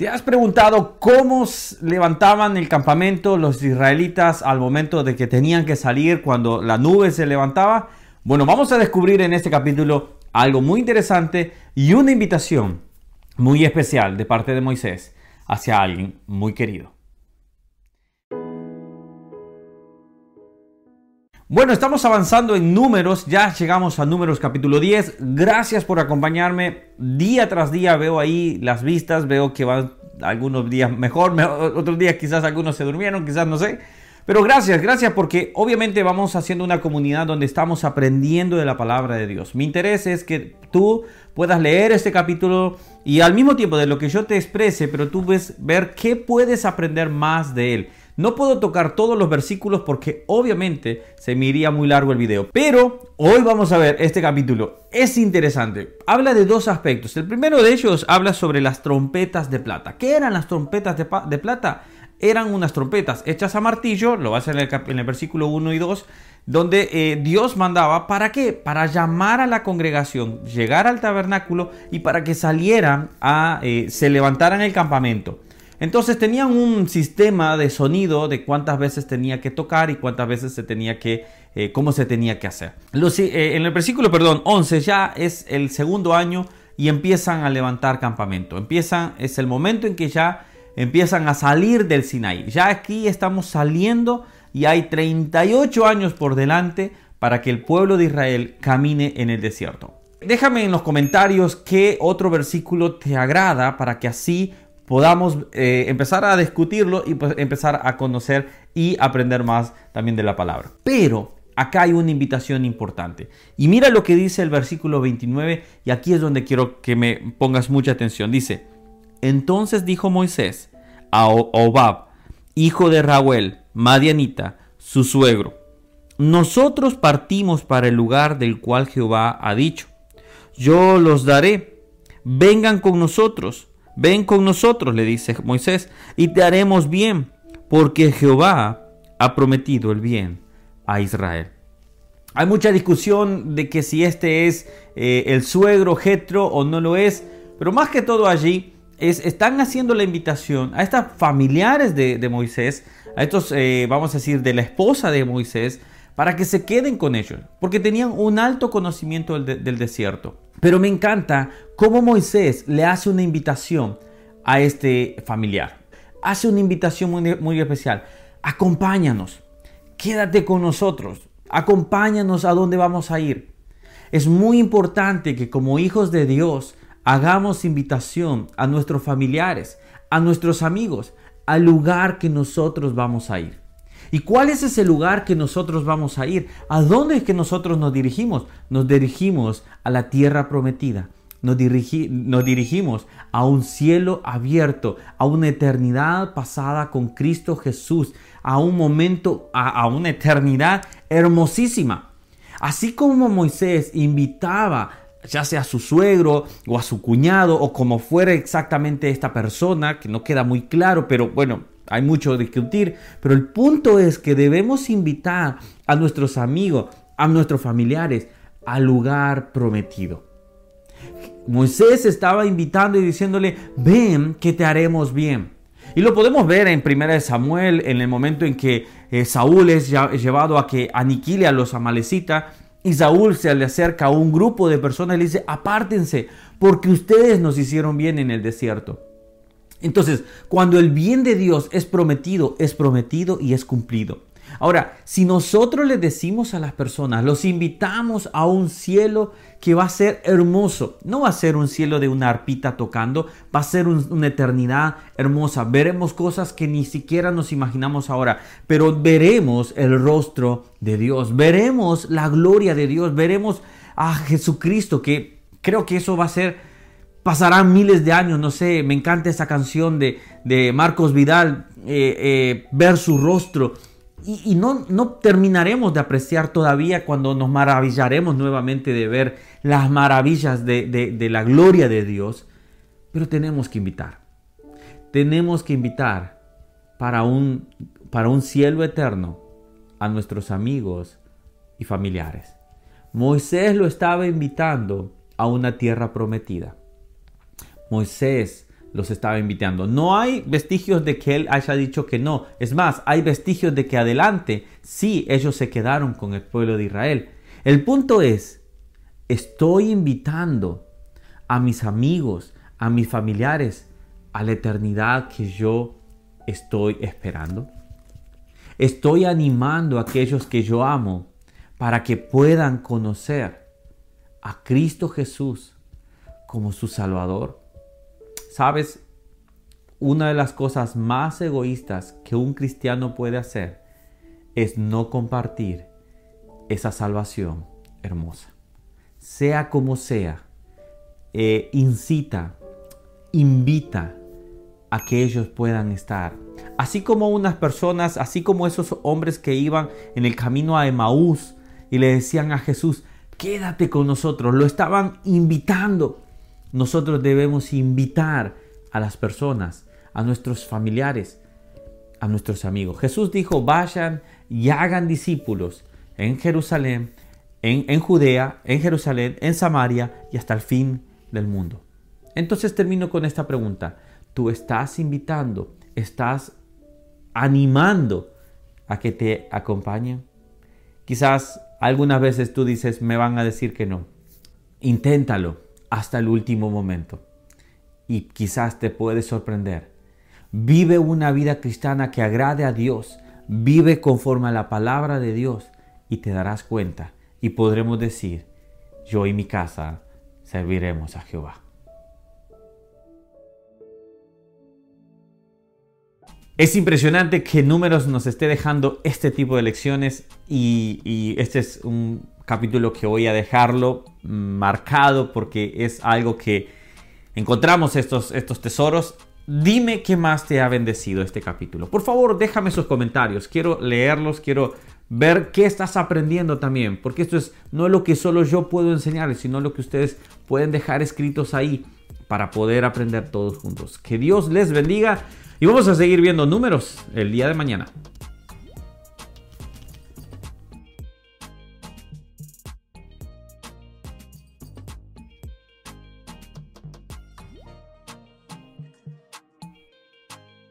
¿Te has preguntado cómo levantaban el campamento los israelitas al momento de que tenían que salir cuando la nube se levantaba? Bueno, vamos a descubrir en este capítulo algo muy interesante y una invitación muy especial de parte de Moisés hacia alguien muy querido. Bueno, estamos avanzando en números, ya llegamos a números capítulo 10. Gracias por acompañarme. Día tras día veo ahí las vistas, veo que van algunos días mejor, otros días quizás algunos se durmieron, quizás no sé. Pero gracias, gracias porque obviamente vamos haciendo una comunidad donde estamos aprendiendo de la palabra de Dios. Mi interés es que tú puedas leer este capítulo y al mismo tiempo de lo que yo te exprese, pero tú ves ver qué puedes aprender más de él. No puedo tocar todos los versículos porque obviamente se me iría muy largo el video. Pero hoy vamos a ver este capítulo. Es interesante. Habla de dos aspectos. El primero de ellos habla sobre las trompetas de plata. ¿Qué eran las trompetas de, plata? Eran unas trompetas hechas a martillo, lo va a hacer en el, versículo 1 y 2, donde eh, Dios mandaba, ¿para qué? Para llamar a la congregación, llegar al tabernáculo y para que salieran a, eh, se levantaran el campamento. Entonces tenían un sistema de sonido de cuántas veces tenía que tocar y cuántas veces se tenía que, eh, cómo se tenía que hacer. Eh, en el versículo, perdón, 11 ya es el segundo año y empiezan a levantar campamento. Empiezan, es el momento en que ya empiezan a salir del Sinaí. Ya aquí estamos saliendo y hay 38 años por delante para que el pueblo de Israel camine en el desierto. Déjame en los comentarios qué otro versículo te agrada para que así podamos eh, empezar a discutirlo y pues, empezar a conocer y aprender más también de la palabra. Pero acá hay una invitación importante. Y mira lo que dice el versículo 29 y aquí es donde quiero que me pongas mucha atención. Dice, entonces dijo Moisés a Obab, hijo de Raúl, Madianita, su suegro, nosotros partimos para el lugar del cual Jehová ha dicho, yo los daré, vengan con nosotros Ven con nosotros, le dice Moisés, y te haremos bien, porque Jehová ha prometido el bien a Israel. Hay mucha discusión de que si este es eh, el suegro Jetro o no lo es, pero más que todo allí es, están haciendo la invitación a estas familiares de, Moisés, a estos, eh, vamos a decir, de la esposa de Moisés, para que se queden con ellos, porque tenían un alto conocimiento del, desierto. Pero me encanta cómo Moisés le hace una invitación a este familiar. Hace una invitación muy, muy especial. Acompáñanos, quédate con nosotros, acompáñanos a dónde vamos a ir. Es muy importante que como hijos de Dios hagamos invitación a nuestros familiares, a nuestros amigos, al lugar que nosotros vamos a ir. ¿Y cuál es ese lugar que nosotros vamos a ir? ¿A dónde es que nosotros nos dirigimos? Nos dirigimos a la tierra prometida. Nos, nos, dirigimos a un cielo abierto, a una eternidad pasada con Cristo Jesús, a un momento, a, a una eternidad hermosísima. Así como Moisés invitaba ya sea a su suegro o a su cuñado o como fuera exactamente esta persona, que no queda muy claro, pero bueno, hay mucho de discutir, pero el punto es que debemos invitar a nuestros amigos, a nuestros familiares al lugar prometido. Moisés estaba invitando y diciéndole, ven que te haremos bien. Y lo podemos ver en 1 Samuel, en el momento en que eh, Saúl es llevado a que aniquile a los amalecitas. Y Saúl se le acerca a un grupo de personas y le dice, apártense, porque ustedes nos hicieron bien en el desierto. Entonces, cuando el bien de Dios es prometido, es prometido y es cumplido. Ahora, si nosotros le decimos a las personas, los invitamos a un cielo que va a ser hermoso, no va a ser un cielo de una arpita tocando, va a ser una eternidad hermosa. Veremos cosas que ni siquiera nos imaginamos ahora, pero veremos el rostro de Dios, veremos la gloria de Dios, veremos a Jesucristo, que creo que eso va a ser pasarán miles de años, no sé, me encanta esa canción de, de Marcos Vidal, eh, eh, ver su rostro. Y, no, no terminaremos de apreciar todavía cuando nos maravillaremos nuevamente de ver las maravillas de, de la gloria de Dios. Pero tenemos que invitar. Tenemos que invitar para un, para un cielo eterno a nuestros amigos y familiares. Moisés lo estaba invitando a una tierra prometida. Moisés los estaba invitando. No hay vestigios de que él haya dicho que no. Es más, hay vestigios de que adelante sí ellos se quedaron con el pueblo de Israel. El punto es, estoy invitando a mis amigos, a mis familiares, a la eternidad que yo estoy esperando. Estoy animando a aquellos que yo amo para que puedan conocer a Cristo Jesús como su Salvador. Sabes, una de las cosas más egoístas que un cristiano puede hacer es no compartir esa salvación hermosa. Sea como sea, eh, incita, invita a que ellos puedan estar. Así como unas personas, así como esos hombres que iban en el camino a Emaús y le decían a Jesús, quédate con nosotros, lo estaban invitando. Nosotros debemos invitar a las personas, a nuestros familiares, a nuestros amigos. Jesús dijo, vayan y hagan discípulos en Jerusalén, en, Judea, en Jerusalén, en Samaria y hasta el fin del mundo. Entonces termino con esta pregunta tú estás invitando, estás animando a que te acompañen. Quizás algunas veces tú dices, me van a decir que no. Inténtalo hasta el último momento y quizás te puede sorprender. Vive una vida cristiana que agrade a Dios, vive conforme a la palabra de Dios y te darás cuenta y podremos decir, yo y mi casa serviremos a Jehová. Es impresionante que Números nos esté dejando este tipo de lecciones y, este es un capítulo que voy a dejarlo marcado porque es algo que encontramos estos, estos tesoros. Dime qué más te ha bendecido este capítulo. Por favor, déjame sus comentarios. Quiero leerlos, quiero ver qué estás aprendiendo también, porque esto es no lo que solo yo puedo enseñarles, sino lo que ustedes pueden dejar escritos ahí para poder aprender todos juntos. Que Dios les bendiga. Y vamos a seguir viendo números el día de mañana.